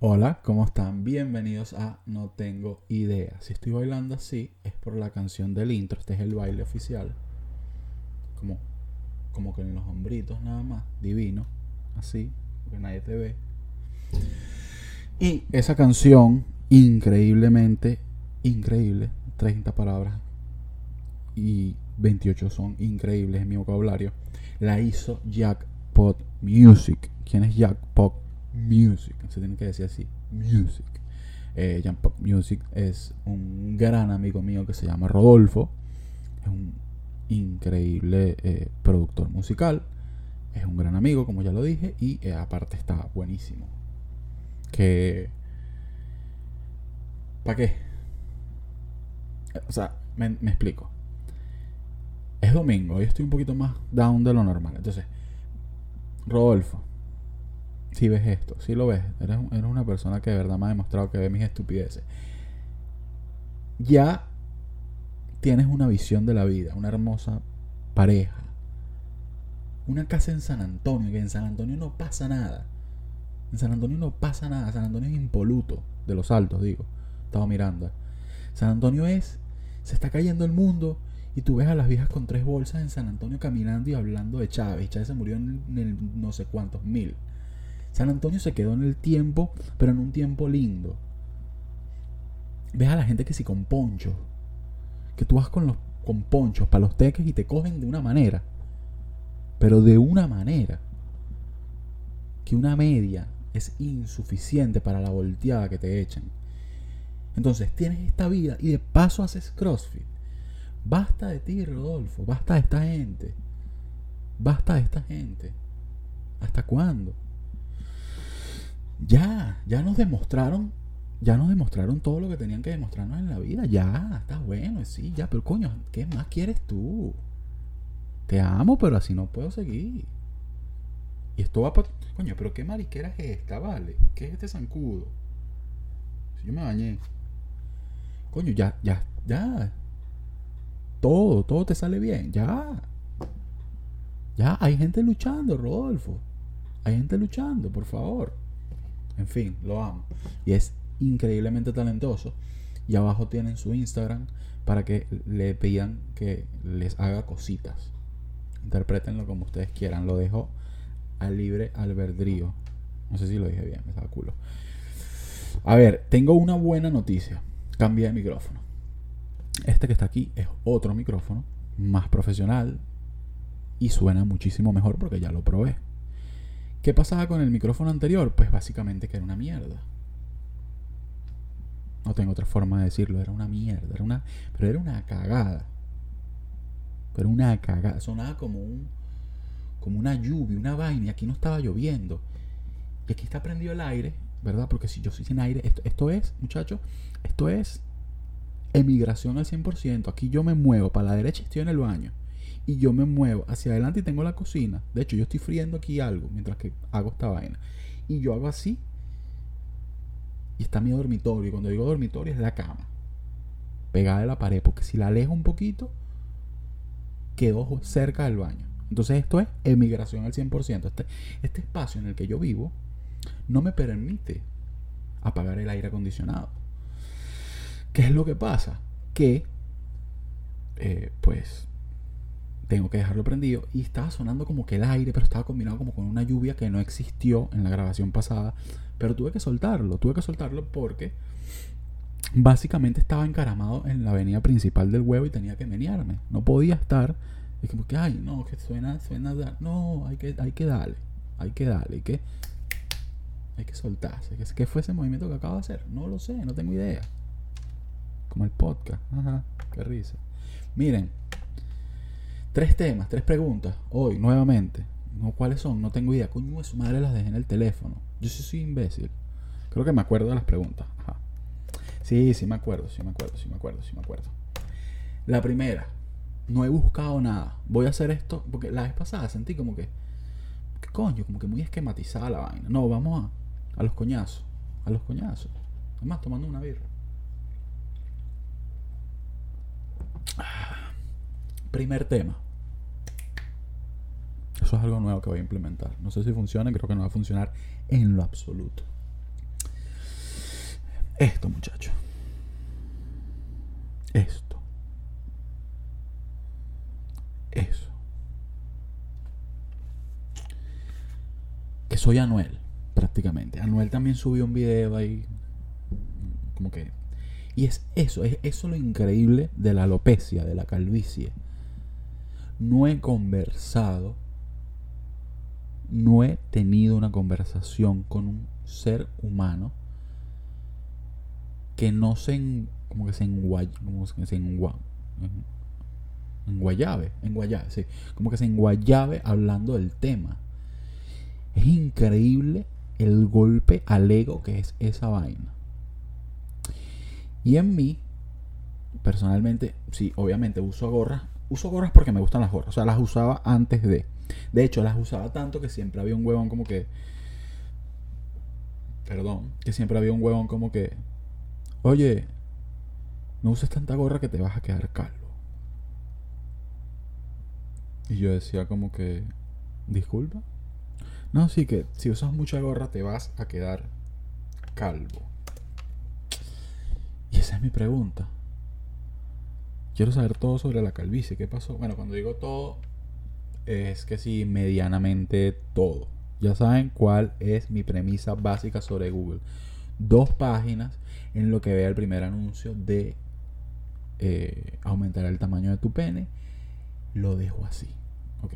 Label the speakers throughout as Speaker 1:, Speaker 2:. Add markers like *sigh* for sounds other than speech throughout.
Speaker 1: Hola, ¿cómo están? Bienvenidos a No Tengo Idea. Si estoy bailando así es por la canción del intro. Este es el baile oficial. Como, como que en los hombritos nada más. Divino. Así. Porque nadie te ve. Y esa canción, increíblemente, increíble. 30 palabras. Y 28 son increíbles en mi vocabulario. La hizo Jackpot Music. ¿Quién es Jackpot Music, se tiene que decir así, Music. Eh, Pop Music es un gran amigo mío que se llama Rodolfo. Es un increíble eh, productor musical. Es un gran amigo, como ya lo dije. Y eh, aparte está buenísimo. Que... ¿Para qué? O sea, me, me explico. Es domingo, hoy estoy un poquito más down de lo normal. Entonces, Rodolfo, si ves esto, si lo ves, eres, una persona que de verdad me ha demostrado que ve mis estupideces. Ya tienes una visión de la vida, una hermosa pareja, una casa en San Antonio, que en San Antonio no pasa nada. En San Antonio no pasa nada, San Antonio es impoluto, de los altos, digo. Estaba mirando. San Antonio es, se está cayendo el mundo y tú ves a las viejas con tres bolsas en San Antonio caminando y hablando de Chávez. Chávez se murió en, en no sé cuántos mil. San Antonio se quedó en el tiempo, pero en un tiempo lindo. Ves a la gente que si con ponchos, que tú vas con los con ponchos para los teques y te cogen de una manera, pero de una manera que una media es insuficiente para la volteada que te echan. Entonces tienes esta vida y de paso haces CrossFit. Basta de ti, Rodolfo. Basta de esta gente. Basta de esta gente. ¿Hasta cuándo? Ya, ya nos demostraron, ya nos demostraron todo lo que tenían que demostrarnos en la vida. Ya, está bueno, sí, ya, pero coño, ¿qué más quieres tú? Te amo, pero así no puedo seguir. Y esto va para... Coño, pero qué mariquera es esta, ¿vale? ¿Qué es este zancudo? Si yo me bañé. Coño, ya, ya, ya. Todo, todo te sale bien, ya. Ya, hay gente luchando, Rodolfo. Hay gente luchando, por favor. En fin, lo amo. Y es increíblemente talentoso. Y abajo tienen su Instagram para que le pidan que les haga cositas. Interpretenlo como ustedes quieran. Lo dejo al libre albedrío. No sé si lo dije bien, me estaba culo. A ver, tengo una buena noticia. Cambia de micrófono. Este que está aquí es otro micrófono, más profesional y suena muchísimo mejor porque ya lo probé. ¿Qué pasaba con el micrófono anterior? Pues básicamente que era una mierda. No tengo otra forma de decirlo, era una mierda, era una, pero era una cagada. Pero una cagada, sonaba como un como una lluvia, una vaina, y aquí no estaba lloviendo. Y aquí está prendido el aire, ¿verdad? Porque si yo soy sin aire, esto, esto es, muchachos, esto es emigración al 100%. Aquí yo me muevo para la derecha estoy en el baño y yo me muevo hacia adelante y tengo la cocina. De hecho, yo estoy friendo aquí algo mientras que hago esta vaina. Y yo hago así. Y está mi dormitorio. Y cuando digo dormitorio es la cama. Pegada de la pared. Porque si la alejo un poquito, quedo cerca del baño. Entonces esto es emigración al 100%. Este, este espacio en el que yo vivo no me permite apagar el aire acondicionado. ¿Qué es lo que pasa? Que, eh, pues, tengo que dejarlo prendido. Y estaba sonando como que el aire, pero estaba combinado como con una lluvia que no existió en la grabación pasada, pero tuve que soltarlo, tuve que soltarlo porque básicamente estaba encaramado en la avenida principal del huevo y tenía que menearme, no podía estar, es como que, ay, no, que suena, suena, no, hay que, hay que darle, hay que darle, hay que, hay que soltarse, ¿qué fue ese movimiento que acabo de hacer? No lo sé, no tengo idea, como el podcast, ajá, qué risa. Miren, Tres temas, tres preguntas, hoy, nuevamente. No, ¿Cuáles son? No tengo idea. Coño, su madre las dejé en el teléfono. Yo sí soy imbécil. Creo que me acuerdo de las preguntas. Ajá. Sí, sí me acuerdo, sí me acuerdo, sí me acuerdo, sí me acuerdo. La primera, no he buscado nada. Voy a hacer esto, porque la vez pasada sentí como que, ¿qué coño? Como que muy esquematizada la vaina. No, vamos a, a los coñazos. A los coñazos. Además, tomando una birra. Primer tema. Eso es algo nuevo que voy a implementar. No sé si funciona, creo que no va a funcionar en lo absoluto. Esto, muchacho. Esto. Eso. Que soy Anuel, prácticamente. Anuel también subió un video ahí. Como que. Y es eso, es eso lo increíble de la alopecia, de la calvicie. No he conversado, no he tenido una conversación con un ser humano que no se en, como que se enguay, como que se engua, en, enguayabe, enguayabe, sí, como que se enguayabe hablando del tema. Es increíble el golpe al ego que es esa vaina. Y en mí, personalmente, sí, obviamente uso gorras. Uso gorras porque me gustan las gorras. O sea, las usaba antes de. De hecho, las usaba tanto que siempre había un huevón como que. Perdón. Que siempre había un huevón como que. Oye, no uses tanta gorra que te vas a quedar calvo. Y yo decía como que. Disculpa. No, sí que si usas mucha gorra te vas a quedar calvo. Y esa es mi pregunta. Quiero saber todo sobre la calvicie. ¿Qué pasó? Bueno, cuando digo todo, es que sí, medianamente todo. Ya saben cuál es mi premisa básica sobre Google. Dos páginas en lo que vea el primer anuncio de eh, aumentar el tamaño de tu pene. Lo dejo así. Ok.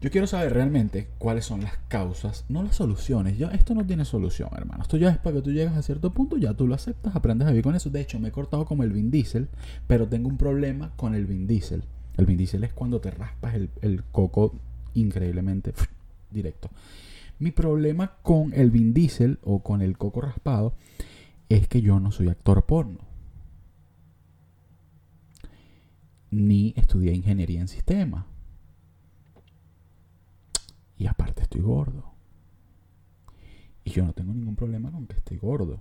Speaker 1: Yo quiero saber realmente cuáles son las causas, no las soluciones. Ya esto no tiene solución, hermano. Esto ya es para que tú llegas a cierto punto, ya tú lo aceptas, aprendes a vivir con eso. De hecho, me he cortado como el Vin Diesel, pero tengo un problema con el Vin Diesel. El Vin Diesel es cuando te raspas el, coco increíblemente directo. Mi problema con el Vin Diesel o con el coco raspado es que yo no soy actor porno. Ni estudié ingeniería en sistemas y aparte estoy gordo. Y yo no tengo ningún problema con que estoy gordo.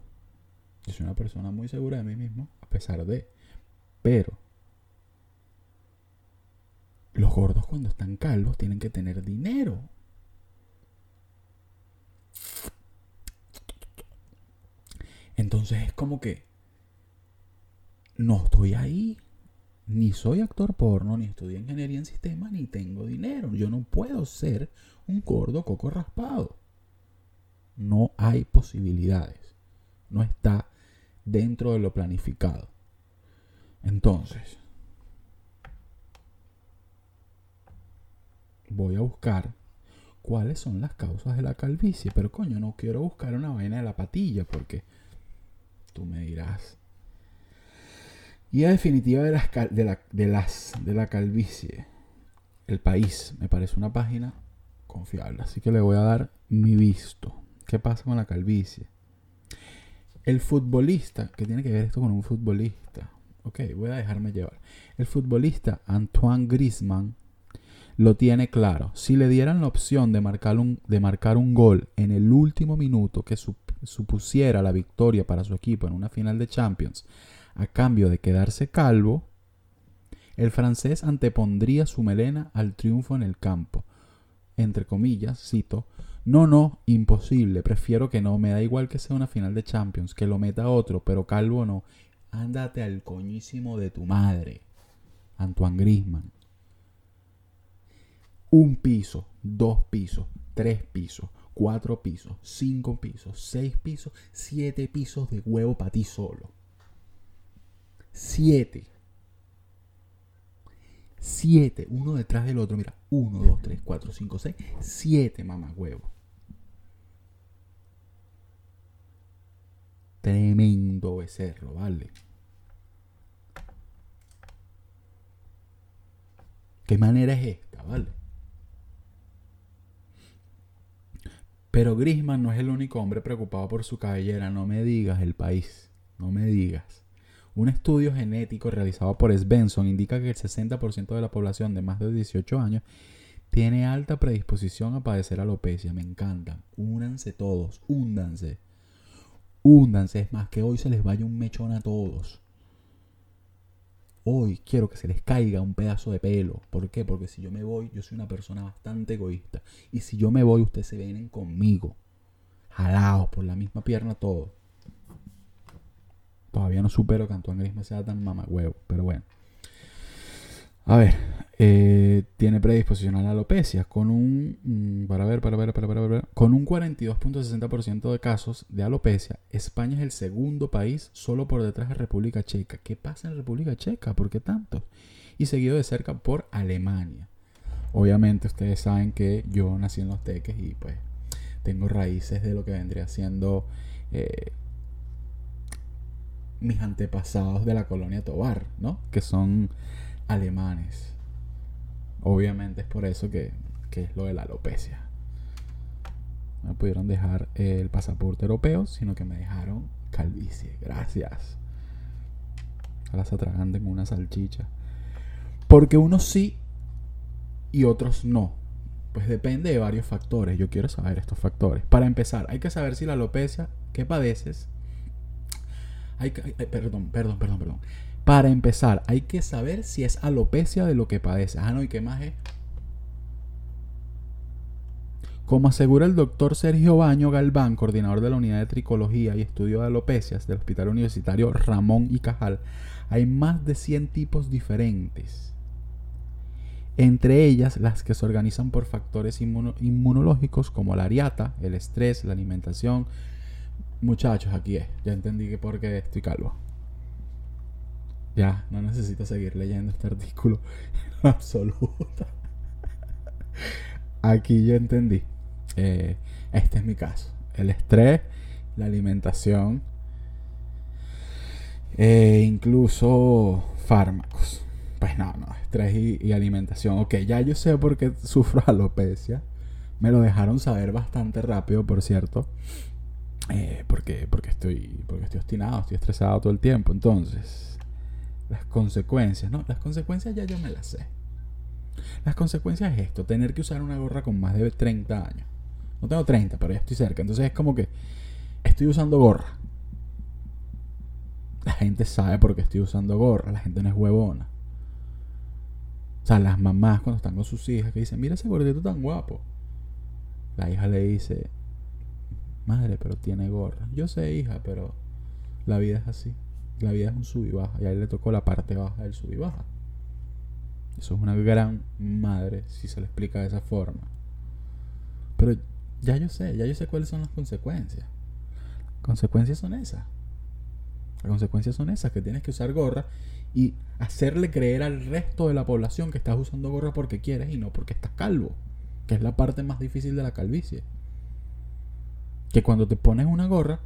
Speaker 1: Yo soy una persona muy segura de mí mismo, a pesar de... Pero los gordos cuando están calvos tienen que tener dinero. Entonces es como que no estoy ahí ni soy actor porno, ni estudié ingeniería en sistemas, ni tengo dinero. Yo no puedo ser un gordo coco raspado. No hay posibilidades. No está dentro de lo planificado. Entonces, voy a buscar cuáles son las causas de la calvicie. Pero coño, no quiero buscar una vaina de la patilla porque tú me dirás, y a definitiva de las, de, la, las, de la calvicie. El país me parece una página confiable. Así que le voy a dar mi visto. ¿Qué pasa con la calvicie? El futbolista, ¿qué tiene que ver esto con un futbolista? Ok, voy a dejarme llevar. El futbolista Antoine Griezmann lo tiene claro. Si le dieran la opción de marcar un, de marcar un gol en el último minuto que supusiera la victoria para su equipo en una final de Champions, a cambio de quedarse calvo, el francés antepondría su melena al triunfo en el campo. Entre comillas, cito, no, no, imposible, prefiero que no, me da igual que sea una final de Champions, que lo meta otro, pero calvo no. Ándate al coñísimo de tu madre. Antoine Grisman. Un piso, dos pisos, tres pisos, cuatro pisos, cinco pisos, seis pisos, siete pisos de huevo para ti solo. Siete. Siete. Uno detrás del otro. Mira. Uno, dos, tres, cuatro, cinco, seis. Siete mamá huevo. Tremendo becerro, ¿vale? ¿Qué manera es esta, vale? Pero Grisman no es el único hombre preocupado por su cabellera. No me digas el país. No me digas. Un estudio genético realizado por Svensson indica que el 60% de la población de más de 18 años tiene alta predisposición a padecer alopecia. Me encanta. Únanse todos, úndanse. Úndanse. Es más, que hoy se les vaya un mechón a todos. Hoy quiero que se les caiga un pedazo de pelo. ¿Por qué? Porque si yo me voy, yo soy una persona bastante egoísta. Y si yo me voy, ustedes se vienen conmigo. Jalados por la misma pierna todos. Todavía no supero que Antoine Griezmann sea tan mamagüevo, pero bueno. A ver, eh, tiene predisposición a la alopecia con un mm, para ver, para ver, para ver, para ver, con un 42.60% de casos de alopecia. España es el segundo país solo por detrás de República Checa. ¿Qué pasa en República Checa? ¿Por qué tanto? Y seguido de cerca por Alemania. Obviamente ustedes saben que yo nací en los teques y pues tengo raíces de lo que vendría siendo eh, mis antepasados de la colonia Tobar, ¿no? Que son alemanes. Obviamente es por eso que, es lo de la alopecia. No me pudieron dejar el pasaporte europeo, sino que me dejaron calvicie. Gracias. Ahora se atraganten una salchicha. Porque unos sí y otros no. Pues depende de varios factores. Yo quiero saber estos factores. Para empezar, hay que saber si la alopecia que padeces. Hay perdón, perdón, perdón, perdón. Para empezar, hay que saber si es alopecia de lo que padece. Ah, no, ¿y qué más es? Como asegura el doctor Sergio Baño Galván, coordinador de la unidad de tricología y estudio de alopecias del Hospital Universitario Ramón y Cajal, hay más de 100 tipos diferentes. Entre ellas las que se organizan por factores inmunológicos como la ariata, el estrés, la alimentación. Muchachos, aquí es. Ya entendí que por qué estoy calvo. Ya, no necesito seguir leyendo este artículo *laughs* en absoluto. Aquí yo entendí. Eh, este es mi caso. El estrés, la alimentación, e incluso fármacos. Pues no, no, estrés y, alimentación. Ok, ya yo sé por qué sufro *laughs* alopecia. Me lo dejaron saber bastante rápido, por cierto. Eh, porque, porque, estoy, porque estoy obstinado, estoy estresado todo el tiempo. Entonces, las consecuencias, ¿no? Las consecuencias ya yo me las sé. Las consecuencias es esto, tener que usar una gorra con más de 30 años. No tengo 30, pero ya estoy cerca. Entonces es como que estoy usando gorra. La gente sabe por qué estoy usando gorra. La gente no es huevona. O sea, las mamás cuando están con sus hijas que dicen, mira ese gordito tan guapo. La hija le dice, madre, pero tiene gorra. Yo sé, hija, pero la vida es así. La vida es un sub y baja. Y a él le tocó la parte baja del sub y baja. Eso es una gran madre si se le explica de esa forma. Pero ya yo sé, ya yo sé cuáles son las consecuencias. Las consecuencias son esas. Las consecuencias son esas, que tienes que usar gorra y hacerle creer al resto de la población que estás usando gorra porque quieres y no porque estás calvo. Que es la parte más difícil de la calvicie. Que cuando te pones una gorra,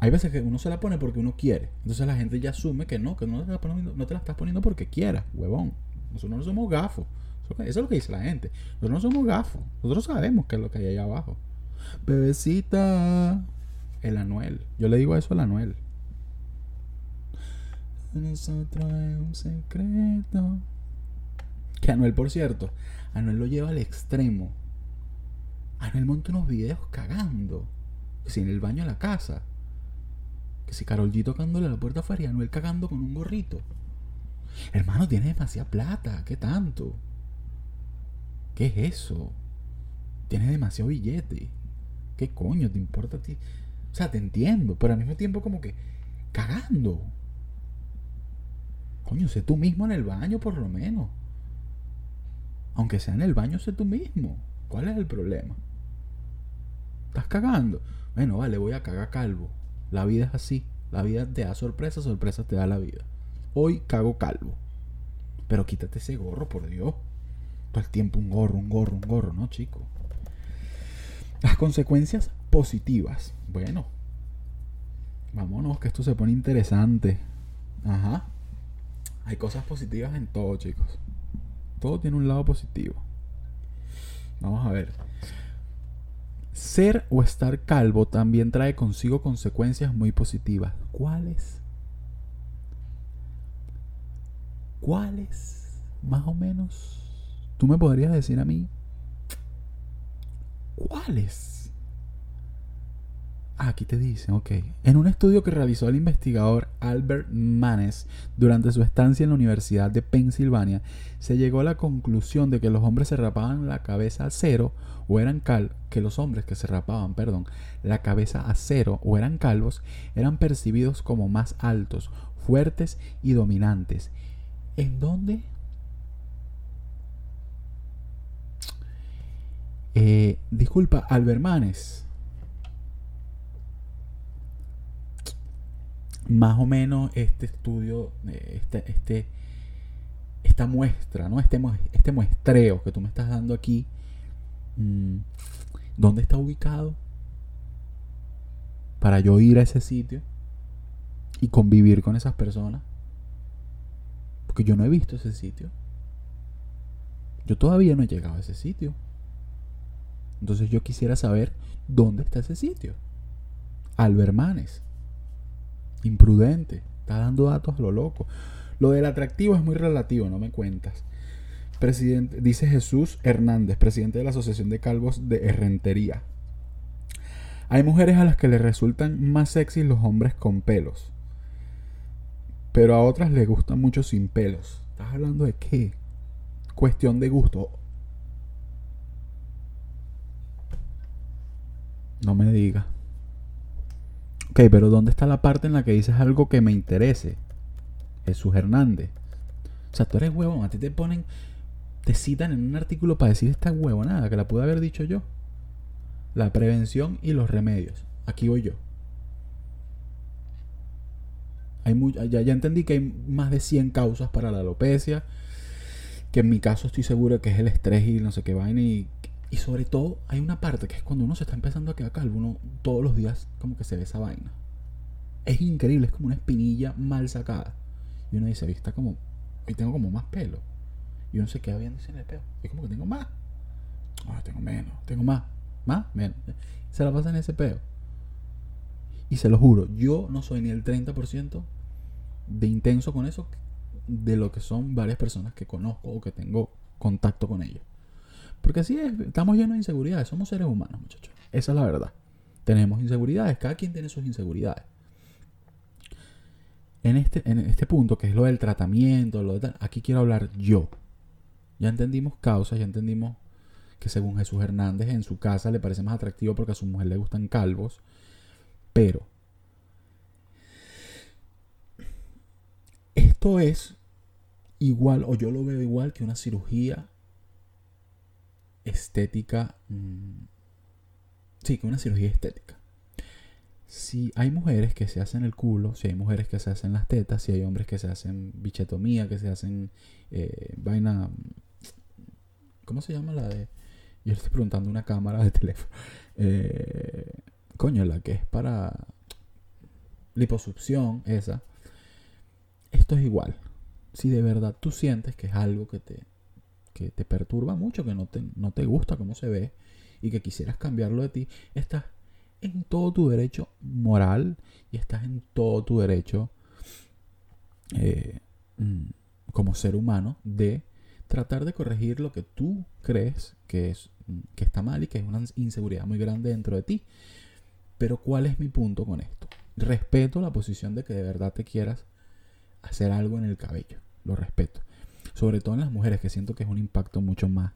Speaker 1: hay veces que uno se la pone porque uno quiere. Entonces la gente ya asume que no, que no te la, estás poniendo porque quieras, huevón. Nosotros no somos gafos. Eso es lo que dice la gente. Nosotros no somos gafos. Nosotros sabemos qué es lo que hay allá abajo. Bebecita. El Anuel. Yo le digo eso al Anuel. Nosotros es un secreto. Que Anuel, por cierto, Anuel lo lleva al extremo. Anuel monta unos videos cagando. Si en el baño de la casa. Si Carol G tocándole a la puerta afuera y Anuel cagando con un gorrito. Hermano, tiene demasiada plata. ¿Qué tanto? ¿Qué es eso? Tiene demasiado billete. ¿Qué coño te importa a ti? O sea, te entiendo, pero al mismo tiempo como que cagando. Coño, sé tú mismo en el baño por lo menos. Aunque sea en el baño, sé tú mismo. ¿Cuál es el problema? ¿Estás cagando? Bueno, vale, voy a cagar calvo. La vida es así. La vida te da sorpresas, sorpresas te da la vida. Hoy cago calvo. Pero quítate ese gorro, por Dios. Todo el tiempo un gorro, un gorro, un gorro, ¿no, chico? Las consecuencias positivas. Bueno. Vámonos, que esto se pone interesante. Ajá. Hay cosas positivas en todo, chicos. Todo tiene un lado positivo. Vamos a ver. Ser o estar calvo también trae consigo consecuencias muy positivas. ¿Cuáles? ¿Cuáles? Más o menos. ¿Tú me podrías decir a mí? ¿Cuáles? Aquí te dicen, ok. En un estudio que realizó el investigador Albert Manes durante su estancia en la Universidad de Pensilvania, se llegó a la conclusión de que los hombres se rapaban la cabeza a cero o eran cal que los hombres que se rapaban, perdón, la cabeza a cero o eran calvos, eran percibidos como más altos, fuertes y dominantes. ¿En dónde? Eh, disculpa, Albert Manes. Más o menos este estudio, eh, este, este, esta muestra, ¿no? Este, este muestreo que tú me estás dando aquí, mm, ¿dónde está ubicado? Para yo ir a ese sitio y convivir con esas personas. Porque yo no he visto ese sitio. Yo todavía no he llegado a ese sitio. Entonces yo quisiera saber dónde está ese sitio. Albermanes imprudente, está dando datos a lo loco. Lo del atractivo es muy relativo, no me cuentas. Presidente, dice Jesús Hernández, presidente de la Asociación de Calvos de Herrentería. Hay mujeres a las que les resultan más sexy los hombres con pelos. Pero a otras les gustan mucho sin pelos. ¿Estás hablando de qué? Cuestión de gusto. No me digas. Ok, pero ¿dónde está la parte en la que dices algo que me interese? Jesús Hernández. O sea, tú eres huevón, a ti te ponen, te citan en un artículo para decir esta nada, que la pude haber dicho yo. La prevención y los remedios. Aquí voy yo. Hay ya, ya entendí que hay más de 100 causas para la alopecia. Que en mi caso estoy seguro que es el estrés y no sé qué vaina. Y y sobre todo, hay una parte que es cuando uno se está empezando a quedar calvo, uno todos los días como que se ve esa vaina. Es increíble, es como una espinilla mal sacada. Y uno dice, está como, hoy tengo como más pelo. Y uno se queda viendo en el pelo. Y como que tengo más. Ahora tengo menos, tengo más. Más, menos. Se la pasa en ese pelo. Y se lo juro, yo no soy ni el 30% de intenso con eso de lo que son varias personas que conozco o que tengo contacto con ellos. Porque así es, estamos llenos de inseguridades, somos seres humanos, muchachos. Esa es la verdad. Tenemos inseguridades, cada quien tiene sus inseguridades. En este, en este punto, que es lo del tratamiento, lo de tal, aquí quiero hablar yo. Ya entendimos causas, ya entendimos que según Jesús Hernández en su casa le parece más atractivo porque a su mujer le gustan calvos. Pero esto es igual, o yo lo veo igual que una cirugía estética. Mm, sí, que una cirugía estética. Si hay mujeres que se hacen el culo, si hay mujeres que se hacen las tetas, si hay hombres que se hacen bichetomía, que se hacen eh, vaina. ¿Cómo se llama la de.? Yo le estoy preguntando una cámara de teléfono. *laughs* Eh, coño, la que es para liposucción, esa. Esto es igual. Si de verdad tú sientes que es algo que te, que te perturba mucho, que no te, no te gusta cómo se ve y que quisieras cambiarlo de ti, estás en todo tu derecho moral y estás en todo tu derecho eh, mm, como ser humano de tratar de corregir lo que tú crees que, es, mm, que está mal y que es una inseguridad muy grande dentro de ti. Pero ¿cuál es mi punto con esto? Respeto la posición de que de verdad te quieras hacer algo en el cabello. Lo respeto. Sobre todo en las mujeres, que siento que es un impacto mucho más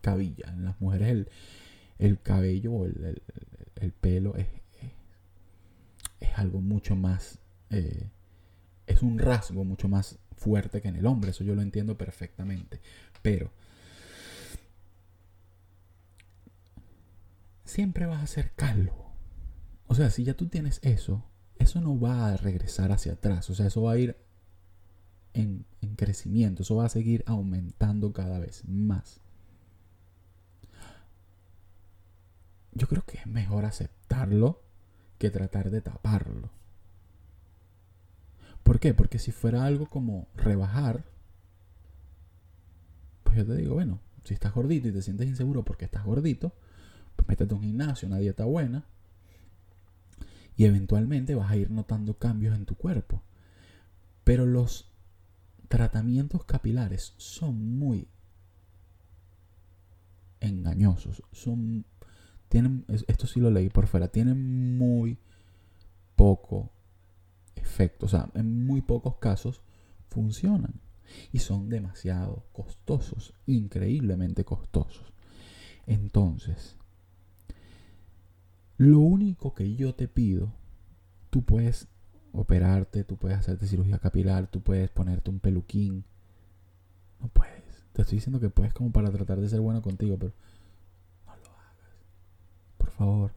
Speaker 1: cabilla. En las mujeres el, cabello o el, pelo es, es, algo mucho más... Eh, es un rasgo mucho más fuerte que en el hombre. Eso yo lo entiendo perfectamente. Pero... Siempre vas a ser calvo. O sea, si ya tú tienes eso, eso no va a regresar hacia atrás. O sea, eso va a ir en, crecimiento, eso va a seguir aumentando cada vez más. Yo creo que es mejor aceptarlo que tratar de taparlo. ¿Por qué? Porque si fuera algo como rebajar, pues yo te digo, bueno, si estás gordito y te sientes inseguro porque estás gordito, pues métete a un gimnasio, una dieta buena, y eventualmente vas a ir notando cambios en tu cuerpo. Pero los tratamientos capilares son muy engañosos, son tienen, esto sí lo leí por fuera, tienen muy poco efecto, o sea, en muy pocos casos funcionan y son demasiado costosos, increíblemente costosos. Entonces, lo único que yo te pido, tú puedes operarte, tú puedes hacerte cirugía capilar, tú puedes ponerte un peluquín. No puedes. Te estoy diciendo que puedes como para tratar de ser bueno contigo, pero no lo hagas. Por favor.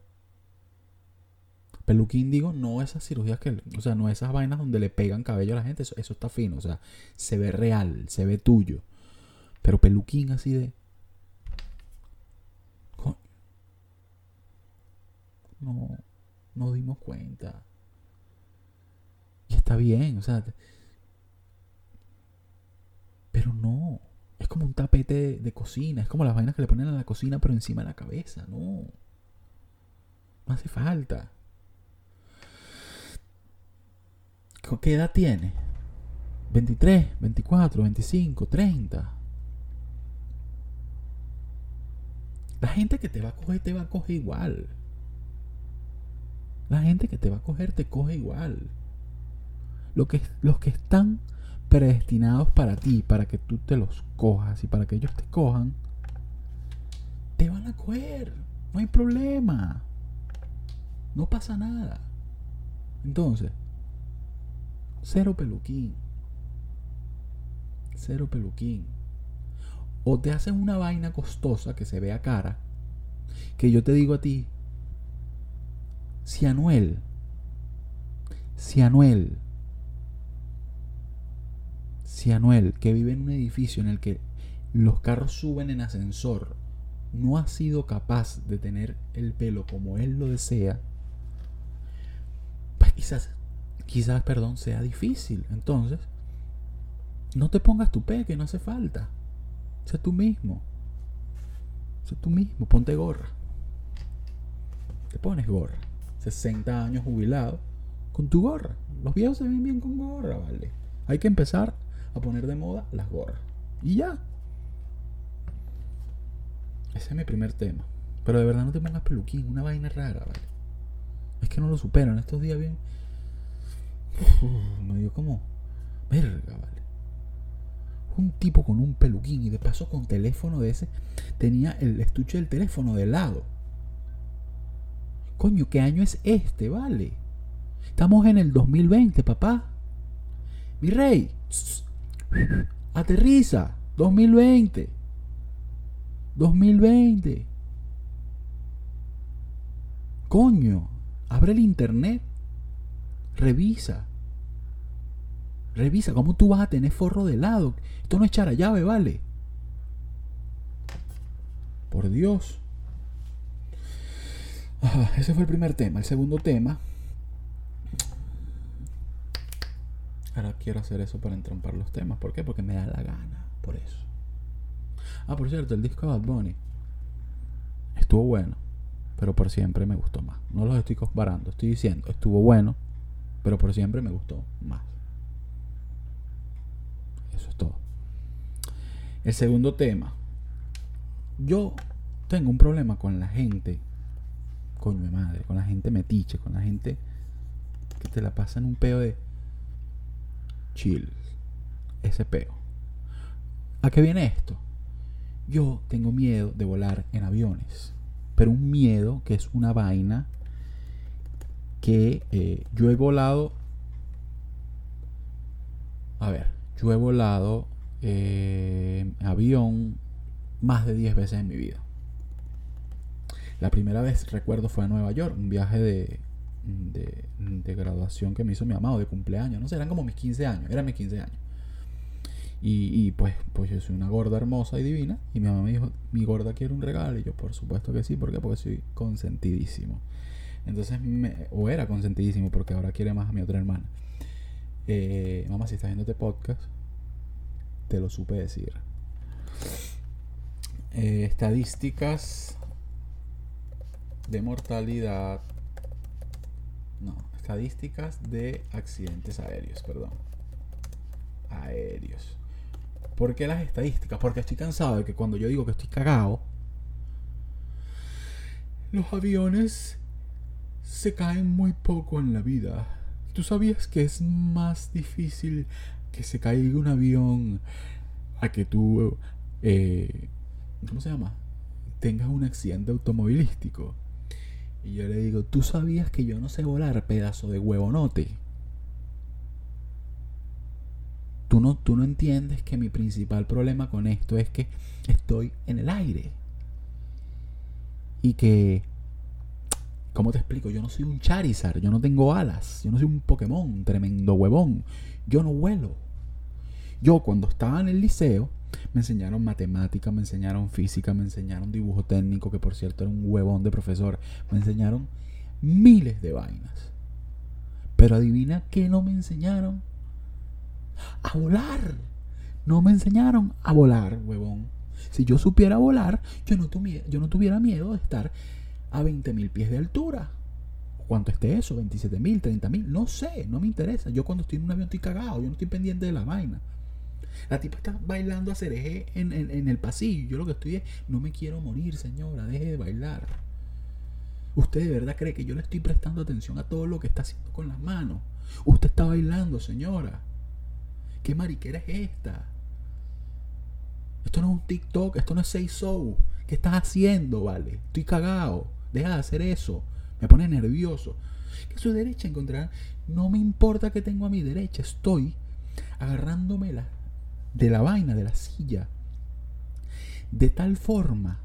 Speaker 1: Peluquín, digo, no esas cirugías que, o sea, no esas vainas donde le pegan cabello a la gente, eso, está fino, o sea, se ve real, se ve tuyo. Pero peluquín así de... No, no dimos cuenta. Y está bien, o sea... Pero no. Es como un tapete de, cocina. Es como las vainas que le ponen a la cocina, pero encima de la cabeza. No. No hace falta. ¿Qué edad tiene? 23, 24, 25, 30. La gente que te va a coger te va a coger igual. La gente que te va a coger te coge igual. Lo que, los que están predestinados para ti, para que tú te los cojas y para que ellos te cojan, te van a coger. No hay problema. No pasa nada. Entonces, cero peluquín. Cero peluquín. O te hacen una vaina costosa que se vea cara. Que yo te digo a ti, si Anuel, si Anuel, si Anuel, que vive en un edificio en el que los carros suben en ascensor, no ha sido capaz de tener el pelo como él lo desea, pues quizás, quizás, perdón, sea difícil. Entonces, no te pongas tu pe, que no hace falta. Sé tú mismo. Sé tú mismo, ponte gorra. Te pones gorra. 60 años jubilado, con tu gorra. Los viejos se ven bien con gorra, ¿vale? Hay que empezar a poner de moda las gorras. Y ya. Ese es mi primer tema. Pero de verdad no te pongas peluquín, una vaina rara, ¿vale? Es que no lo superan. Estos días bien. me dio como. Verga, ¿vale? Un tipo con un peluquín y de paso con teléfono de ese. Tenía el estuche del teléfono de lado. Coño, ¿qué año es este, vale? Estamos en el 2020, papá. Mi rey, *laughs* aterriza. 2020. 2020. Coño, abre el internet. Revisa. Revisa cómo tú vas a tener forro de lado. Esto no es echar a llave, vale. Por Dios ese fue el primer tema. El segundo tema. Ahora quiero hacer eso para entrompar los temas. ¿Por qué? Porque me da la gana. Por eso. Ah, por cierto, el disco de Bad Bunny estuvo bueno, pero por siempre me gustó más. No los estoy comparando, estoy diciendo, estuvo bueno, pero por siempre me gustó más. Eso es todo. El segundo tema. Yo tengo un problema con la gente coño de madre, con la gente metiche, con la gente que te la pasa en un peo de chill. Ese peo. ¿A qué viene esto? Yo tengo miedo de volar en aviones, pero un miedo que es una vaina que eh, yo he volado. A ver, yo he volado eh, avión más de 10 veces en mi vida. La primera vez, recuerdo, fue a Nueva York, un viaje de, de, graduación que me hizo mi amado, de cumpleaños. No sé, eran como mis 15 años, eran mis 15 años. Y, pues, pues yo soy una gorda hermosa y divina. Y mi mamá me dijo, mi gorda quiere un regalo. Y yo, por supuesto que sí. ¿Por qué? Porque soy consentidísimo. Entonces, me, o era consentidísimo porque ahora quiere más a mi otra hermana. Eh, mamá, si estás viendo este podcast, te lo supe decir. Eh, estadísticas de mortalidad. No, estadísticas de accidentes aéreos, perdón. Aéreos. ¿Por qué las estadísticas? Porque estoy cansado de que cuando yo digo que estoy cagado, los aviones se caen muy poco en la vida. ¿Tú sabías que es más difícil que se caiga un avión a que tú, eh, ¿cómo se llama? Tengas un accidente automovilístico. Y yo le digo, ¿tú sabías que yo no sé volar, pedazo de huevonote? Tú no, tú no entiendes que mi principal problema con esto es que estoy en el aire. Y que, ¿cómo te explico? Yo no soy un Charizard, yo no tengo alas, yo no soy un Pokémon, tremendo huevón. Yo no vuelo. Yo cuando estaba en el liceo, me enseñaron matemática, me enseñaron física, me enseñaron dibujo técnico, que por cierto era un huevón de profesor. Me enseñaron miles de vainas. Pero adivina qué no me enseñaron. A volar. No me enseñaron a volar, huevón. Si yo supiera volar, yo no, tuviera, yo no tuviera miedo de estar a 20.000 pies de altura. ¿Cuánto esté eso? ¿27.000? ¿30.000? No sé, no me interesa. Yo cuando estoy en un avión estoy cagado, yo no estoy pendiente de la vaina. La tipa está bailando a cereje en, en, el pasillo. Yo lo que estoy es, no me quiero morir, señora, deje de bailar. ¿Usted de verdad cree que yo le estoy prestando atención a todo lo que está haciendo con las manos? Usted está bailando, señora. ¿Qué mariquera es esta? Esto no es un TikTok, esto no es Say So. ¿Qué estás haciendo, vale? Estoy cagado. Deja de hacer eso. Me pone nervioso. Que su derecha encontrará. No me importa que tengo a mi derecha. Estoy agarrándomela de la vaina, de la silla. De tal forma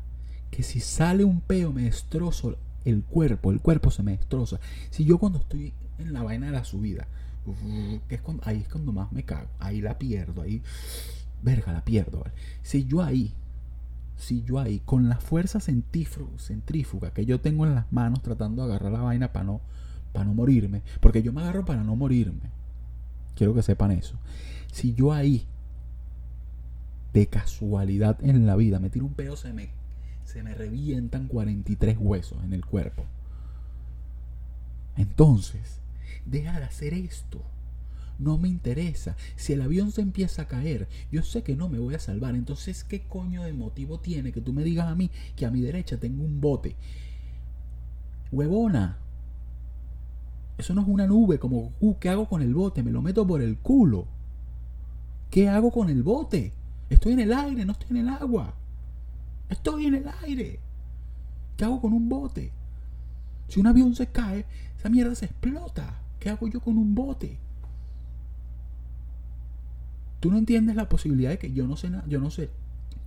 Speaker 1: que si sale un peo me destrozo el cuerpo, el cuerpo se me destroza. Si yo cuando estoy en la vaina de la subida, es cuando, ahí es cuando más me cago, ahí la pierdo, ahí, verga, la pierdo. Si yo ahí, si yo ahí, con la fuerza centrífuga que yo tengo en las manos tratando de agarrar la vaina para no, para no morirme, porque yo me agarro para no morirme, quiero que sepan eso. Si yo ahí de casualidad en la vida me tiro un pedo, se me, se me revientan 43 huesos en el cuerpo. Entonces, deja de hacer esto. No me interesa. Si el avión se empieza a caer, yo sé que no me voy a salvar. Entonces, ¿qué coño de motivo tiene que tú me digas a mí que a mi derecha tengo un bote? Huevona. Eso no es una nube como, uh, ¿qué hago con el bote? Me lo meto por el culo. ¿Qué hago con el bote? Estoy en el aire, no estoy en el agua. Estoy en el aire. ¿Qué hago con un bote? Si un avión se cae, esa mierda se explota. ¿Qué hago yo con un bote? Tú no entiendes la posibilidad de que yo no sé, yo no sé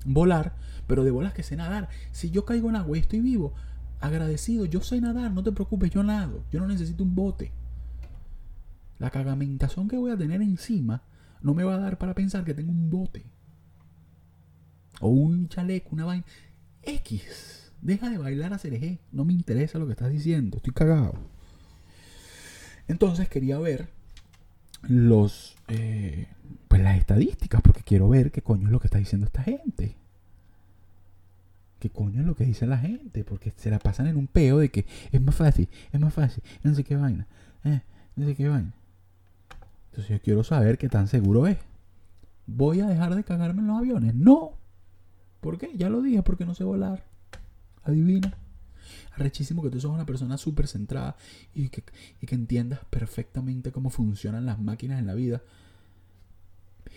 Speaker 1: volar, pero de bolas que sé nadar. Si yo caigo en agua y estoy vivo, agradecido, yo sé nadar, no te preocupes, yo nado. Yo no necesito un bote. La cagamentación que voy a tener encima no me va a dar para pensar que tengo un bote. O un chaleco, una vaina. X. Deja de bailar a cereje. No me interesa lo que estás diciendo. Estoy cagado. Entonces quería ver los eh, pues las estadísticas porque quiero ver qué coño es lo que está diciendo esta gente qué coño es lo que dice la gente porque se la pasan en un peo de que es más fácil es más fácil no sé qué vaina eh, no sé qué vaina entonces yo quiero saber qué tan seguro es voy a dejar de cagarme en los aviones no ¿Por qué? Ya lo dije, porque no sé volar. Adivina. Arrechísimo que tú seas una persona súper centrada y que, y que entiendas perfectamente cómo funcionan las máquinas en la vida.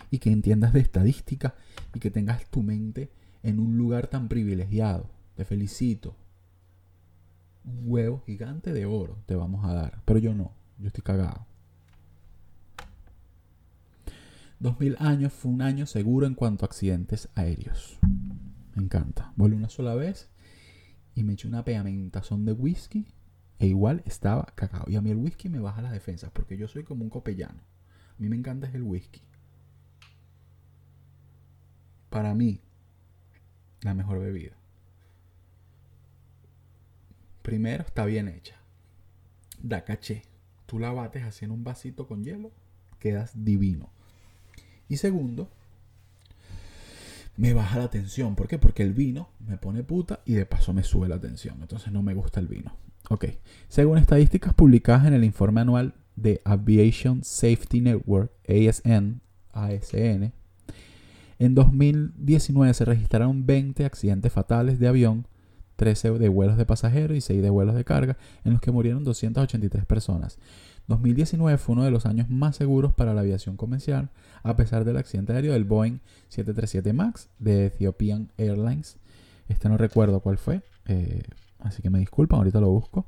Speaker 1: Y que entiendas de estadística y que tengas tu mente en un lugar tan privilegiado. Te felicito. Un huevo gigante de oro te vamos a dar. Pero yo no. Yo estoy cagado. 2000 años fue un año seguro en cuanto a accidentes aéreos. Me encanta. Volé una sola vez y me eché una pegamentazón de whisky e igual estaba cagado. Y a mí el whisky me baja las defensas porque yo soy como un copellano. A mí me encanta el whisky. Para mí, la mejor bebida. Primero, está bien hecha. Da caché. Tú la bates así en un vasito con hielo, quedas divino. Y segundo, me baja la tensión. ¿Por qué? Porque el vino me pone puta y de paso me sube la tensión. Entonces no me gusta el vino. Ok. Según estadísticas publicadas en el informe anual de Aviation Safety Network, ASN, ASN, en 2019 se registraron 20 accidentes fatales de avión, 13 de vuelos de pasajeros y 6 de vuelos de carga, en los que murieron 283 personas. 2019 fue uno de los años más seguros para la aviación comercial, a pesar del accidente aéreo del Boeing 737 MAX de Ethiopian Airlines. Este no recuerdo cuál fue, eh, así que me disculpan, ahorita lo busco.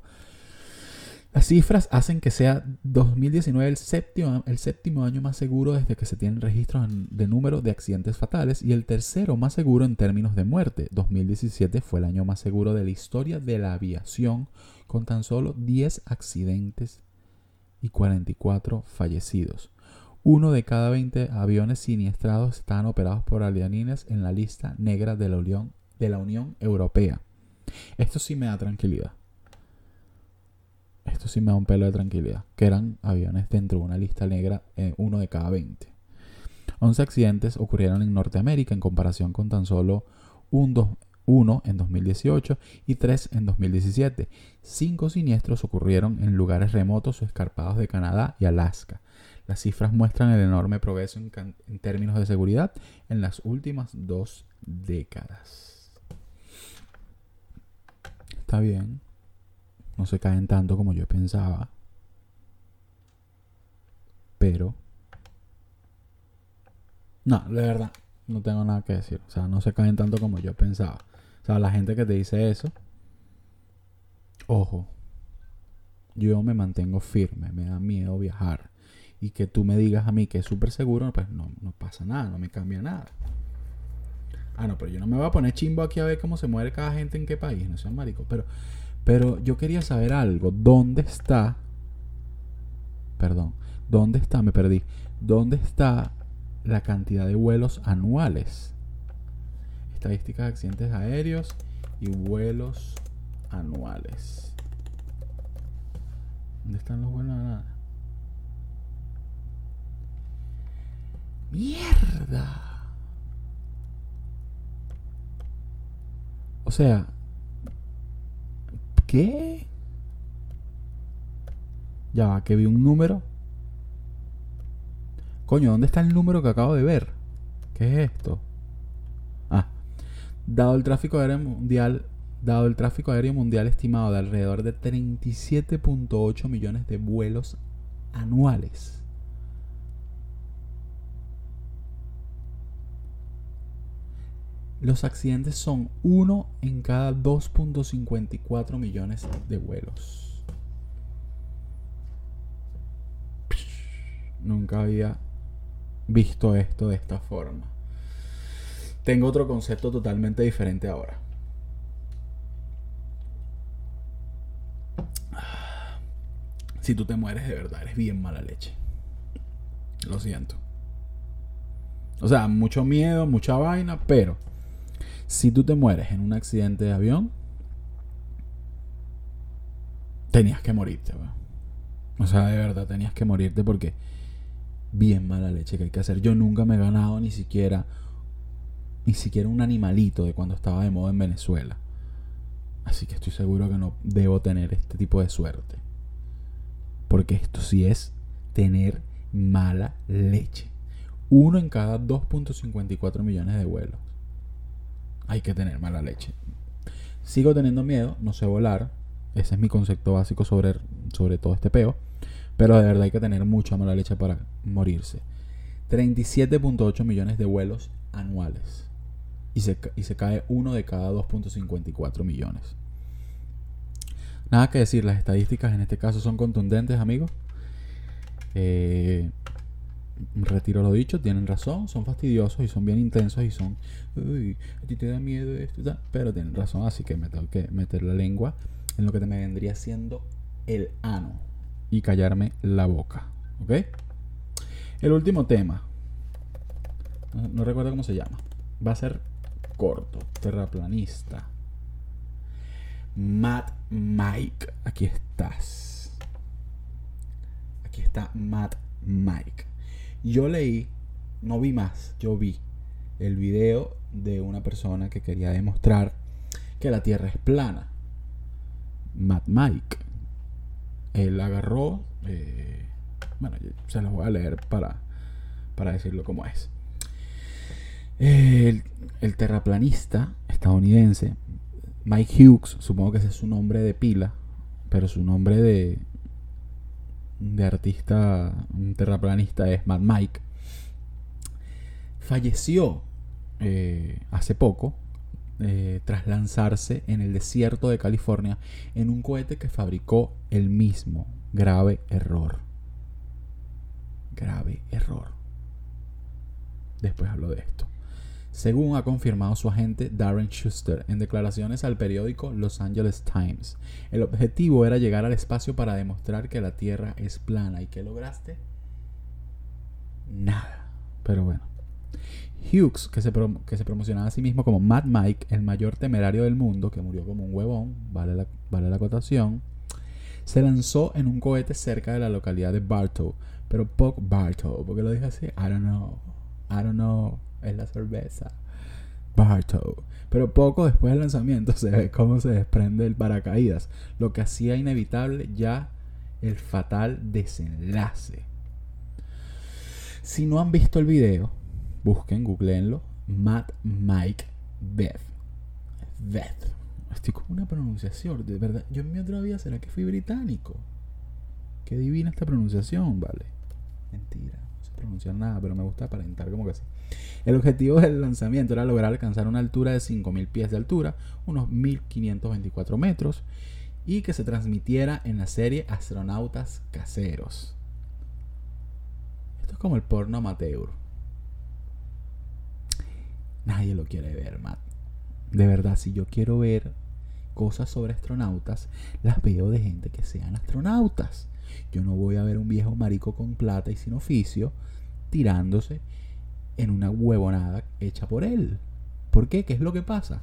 Speaker 1: Las cifras hacen que sea 2019 el séptimo, el séptimo año más seguro desde que se tienen registros de número de accidentes fatales y el tercero más seguro en términos de muerte. 2017 fue el año más seguro de la historia de la aviación con tan solo 10 accidentes y 44 fallecidos. Uno de cada 20 aviones siniestrados están operados por alianines en la lista negra de la Unión, de la Europea. Esto sí me da tranquilidad esto sí me da un pelo de tranquilidad, que eran aviones dentro de una lista negra, eh, uno de cada 20. 11 accidentes ocurrieron en Norteamérica en comparación con tan solo un uno en 2018 y tres en 2017. Cinco siniestros ocurrieron en lugares remotos o escarpados de Canadá y Alaska. Las cifras muestran el enorme progreso en términos de seguridad en las últimas dos décadas. Está bien no se caen tanto como yo pensaba. Pero... No, de verdad, no tengo nada que decir. O sea, no se caen tanto como yo pensaba. O sea, la gente que te dice eso, ojo, yo me mantengo firme, me da miedo viajar. Y que tú me digas a mí que es súper seguro, pues no, no pasa nada, no me cambia nada. Ah, no, pero yo no me voy a poner chimbo aquí a ver cómo se muere cada gente en qué país, no sean marico. Pero pero yo quería saber algo. ¿Dónde está? Perdón. ¿Dónde está? Me perdí. ¿Dónde está la cantidad de vuelos anuales? Estadísticas de accidentes aéreos y vuelos anuales. ¿Dónde están los vuelos anuales? ¡Mierda! O sea, ¿Qué? Ya va, que vi un número. Coño, ¿dónde está el número que acabo de ver? ¿Qué es esto? Dado el tráfico aéreo mundial, dado el tráfico aéreo mundial estimado de alrededor de 37.8 millones de vuelos anuales. Los accidentes son uno en cada 2.54 millones de vuelos. Nunca había visto esto de esta forma. Tengo otro concepto totalmente diferente ahora. Si tú te mueres de verdad, eres bien mala leche. Lo siento. O sea, mucho miedo, mucha vaina, pero si tú te mueres en un accidente de avión, tenías que morirte. O sea, de verdad, tenías que morirte porque bien mala leche que hay que hacer. Yo nunca me he ganado ni siquiera, ni siquiera un animalito de cuando estaba de moda en Venezuela. Así que estoy seguro que no debo tener este tipo de suerte. Porque esto sí es tener mala leche. Uno en cada 2.54 millones de vuelos hay que tener mala leche. Sigo teniendo miedo, no sé volar. Ese es mi concepto básico sobre, sobre todo este peo. Pero de verdad hay que tener mucha mala leche para morirse. 37.8 millones de vuelos anuales. Y se, cae uno de cada 2.54 millones. Nada que decir, las estadísticas en este caso son contundentes, amigos. Eh, retiro lo dicho, tienen razón, son fastidiosos y son bien intensos y son, a ti te da miedo esto, pero tienen razón, así que me tengo que meter la lengua en lo que te me vendría siendo el ano y callarme la boca, ¿ok? El último tema, no, recuerdo cómo se llama, va a ser corto, terraplanista. Matt Mike, aquí estás. Aquí está Matt Mike. Yo leí, no vi más, yo vi el video de una persona que quería demostrar que la Tierra es plana. Matt Mike. Él agarró, eh, bueno, se los voy a leer para, para decirlo como es. El, terraplanista estadounidense Mike Hughes, supongo que ese es su nombre de pila, pero su nombre de, de artista, un terraplanista es Mad Mike, falleció eh, hace poco eh, tras lanzarse en el desierto de California en un cohete que fabricó el mismo. Grave error. Grave error. Después hablo de esto. Según ha confirmado su agente Darren Schuster en declaraciones al periódico Los Angeles Times, el objetivo era llegar al espacio para demostrar que la Tierra es plana. ¿Y qué lograste? Nada. Pero bueno. Hughes, que se, que se, promocionaba a sí mismo como Mad Mike, el mayor temerario del mundo, que murió como un huevón, vale la, vale acotación, se lanzó en un cohete cerca de la localidad de Bartow, pero poco Bartow, porque lo dije así, I don't know, I don't know, es la cerveza. Pero poco después del lanzamiento se ve cómo se desprende el paracaídas, lo que hacía inevitable ya el fatal desenlace. Si no han visto el video, busquen, googleenlo, Matt Mike Beth. Beth. Estoy con una pronunciación, de verdad. Yo en mi otra vida, ¿será que fui británico? Qué divina esta pronunciación, vale. Mentira, pronunciar nada, pero me gusta aparentar como que sí. El objetivo del lanzamiento era lograr alcanzar una altura de 5.000 pies de altura, unos 1.524 metros, y que se transmitiera en la serie Astronautas Caseros. Esto es como el porno amateur. Nadie lo quiere ver, Matt. De verdad, si yo quiero ver cosas sobre astronautas, las veo de gente que sean astronautas. Yo no voy a ver un viejo marico con plata y sin oficio tirándose en una huevonada hecha por él. ¿Por qué? ¿Qué es lo que pasa?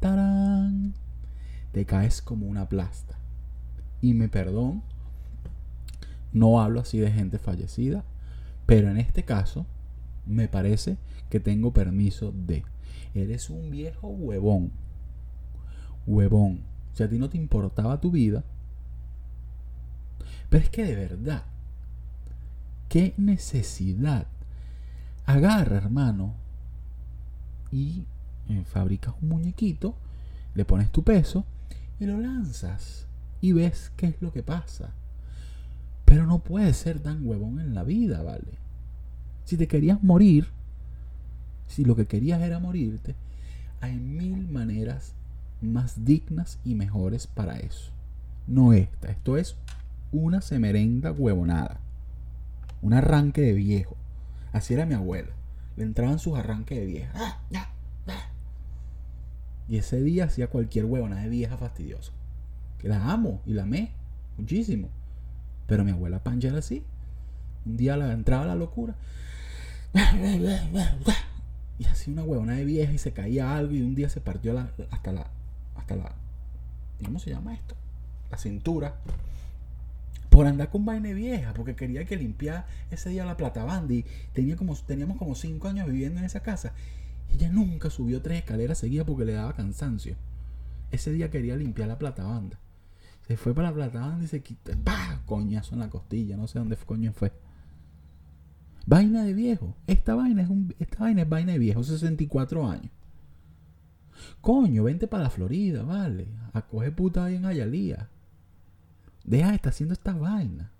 Speaker 1: ¡Tarán! Te caes como una plasta. Y me perdón, no hablo así de gente fallecida, pero en este caso me parece que tengo permiso de. Eres un viejo huevón. Huevón. Si a ti no te importaba tu vida. Pero es que de verdad. ¿Qué necesidad? Agarra, hermano. Y eh, fabricas un muñequito. Le pones tu peso. Y lo lanzas. Y ves qué es lo que pasa. Pero no puedes ser tan huevón en la vida, ¿vale? Si te querías morir, si lo que querías era morirte, hay mil maneras más dignas y mejores para eso. No esta. Esto es una semerenda huevonada. Un arranque de viejo. Así era mi abuela. Le entraban sus arranques de vieja. ¡Ah, y ese día hacía cualquier huevona de vieja fastidiosa. Que la amo y la amé muchísimo. Pero mi abuela Pancha era así. Un día la entraba la locura y así una huevona de vieja y se caía algo y un día se partió la, hasta la hasta la ¿cómo se llama esto? La cintura por andar con vaina vieja porque quería que limpiara ese día la plata banda y tenía como, teníamos como cinco años viviendo en esa casa y ella nunca subió tres escaleras seguidas porque le daba cansancio ese día quería limpiar la plata banda se fue para la plata banda y se quitó ¡pah! coñazo en la costilla no sé dónde coño fue Vaina de viejo. Esta vaina es, un, esta vaina es vaina de viejo, 64 años. Coño, vente para la Florida, vale. A coger puta ahí en Ayalía. Deja de estar haciendo esta vaina.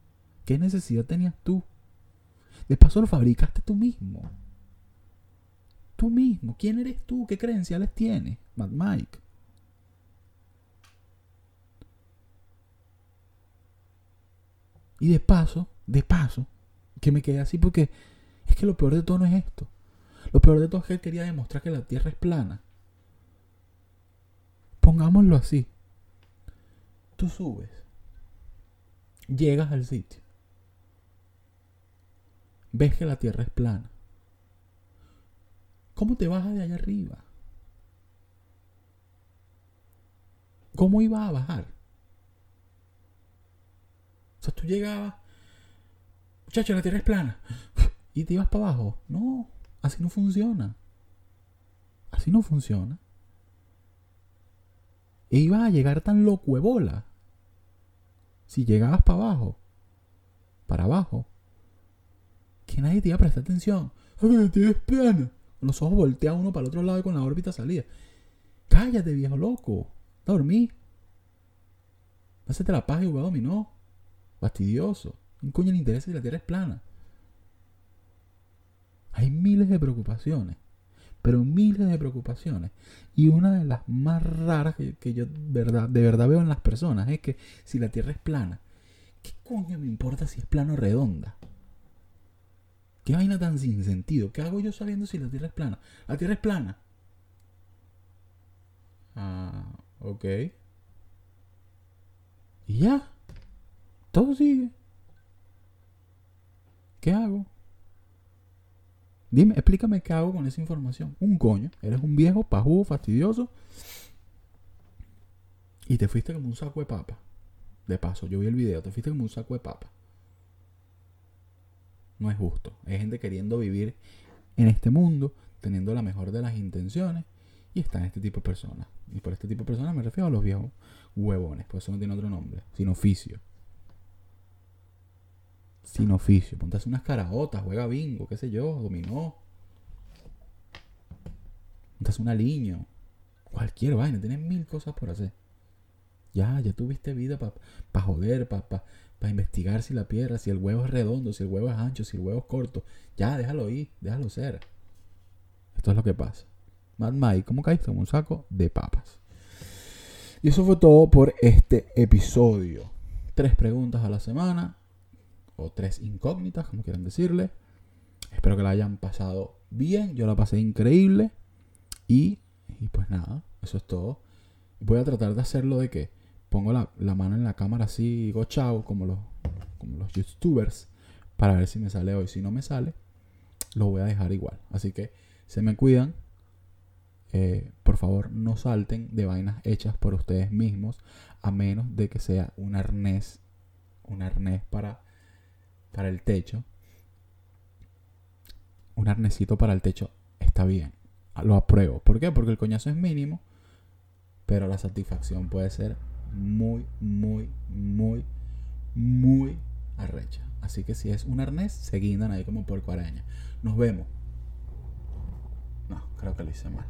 Speaker 1: ¿Qué necesidad tenías tú? De paso lo fabricaste tú mismo. Tú mismo. ¿Quién eres tú? ¿Qué credenciales tienes? Mad Mike. Y de paso, de paso, que me quedé así porque es que lo peor de todo no es esto. Lo peor de todo es que él quería demostrar que la Tierra es plana. Pongámoslo así. Tú subes. Llegas al sitio. Ves que la Tierra es plana. ¿Cómo te bajas de allá arriba? ¿Cómo ibas a bajar? O sea, tú llegabas Muchacho, la tierra es plana. *laughs* Y te ibas para abajo. No, así no funciona. Así no funciona. E ibas a llegar tan loco bola. Si llegabas para abajo, para abajo, que nadie te iba a prestar atención. La tierra es plana. Los ojos volteados uno para el otro lado y con la órbita salida. Cállate, viejo loco. Dormí. Hacete la paz y juega dominó. Fastidioso. Un coño le interesa si la Tierra es plana. Hay miles de preocupaciones. Pero miles de preocupaciones. Y una de las más raras que, yo verdad, de verdad veo en las personas es que si la Tierra es plana, ¿qué coño me importa si es plana o redonda? ¿Qué vaina tan sin sentido? ¿Qué hago yo sabiendo si la Tierra es plana? La Tierra es plana. Ah, ok. Y ya. Todo sigue. ¿Qué hago? Dime, explícame qué hago con esa información. Un coño. Eres un viejo pajudo, fastidioso. Y te fuiste como un saco de papa. De paso, yo vi el video. Te fuiste como un saco de papa. No es justo. Hay gente queriendo vivir en este mundo, teniendo la mejor de las intenciones. Y está en este tipo de personas. Y por este tipo de personas me refiero a los viejos huevones. Pues eso no tiene otro nombre. Sin oficio sin oficio. Ponte unas caraotas, juega bingo, qué sé yo, dominó. Ponte a una liño. Cualquier vaina, tienes mil cosas por hacer. Ya, ya tuviste vida para joder, para pa, investigar si la piedra, si el huevo es redondo, si el huevo es ancho, si el huevo es corto. Ya, déjalo ir, déjalo ser. Esto es lo que pasa. Mad Mike, ¿cómo caíste? Como un saco de papas. Y eso fue todo por este episodio. Tres preguntas a la semana o tres incógnitas, como quieran decirle. Espero que la hayan pasado bien. Yo la pasé increíble. Y, y pues nada, eso es todo. Voy a tratar de hacerlo de que pongo la, mano en la cámara así y chao, como los, como los youtubers, para ver si me sale hoy. Si no me sale, lo voy a dejar igual. Así que se me cuidan. Eh, por favor, no salten de vainas hechas por ustedes mismos, a menos de que sea un arnés, un arnés para para el techo, un arnesito para el techo está bien. Lo apruebo. ¿Por qué? Porque el coñazo es mínimo, pero la satisfacción puede ser muy, muy, muy, muy arrecha. Así que si es un arnés, se guindan ahí como por araña. Nos vemos. No, creo que lo hice mal.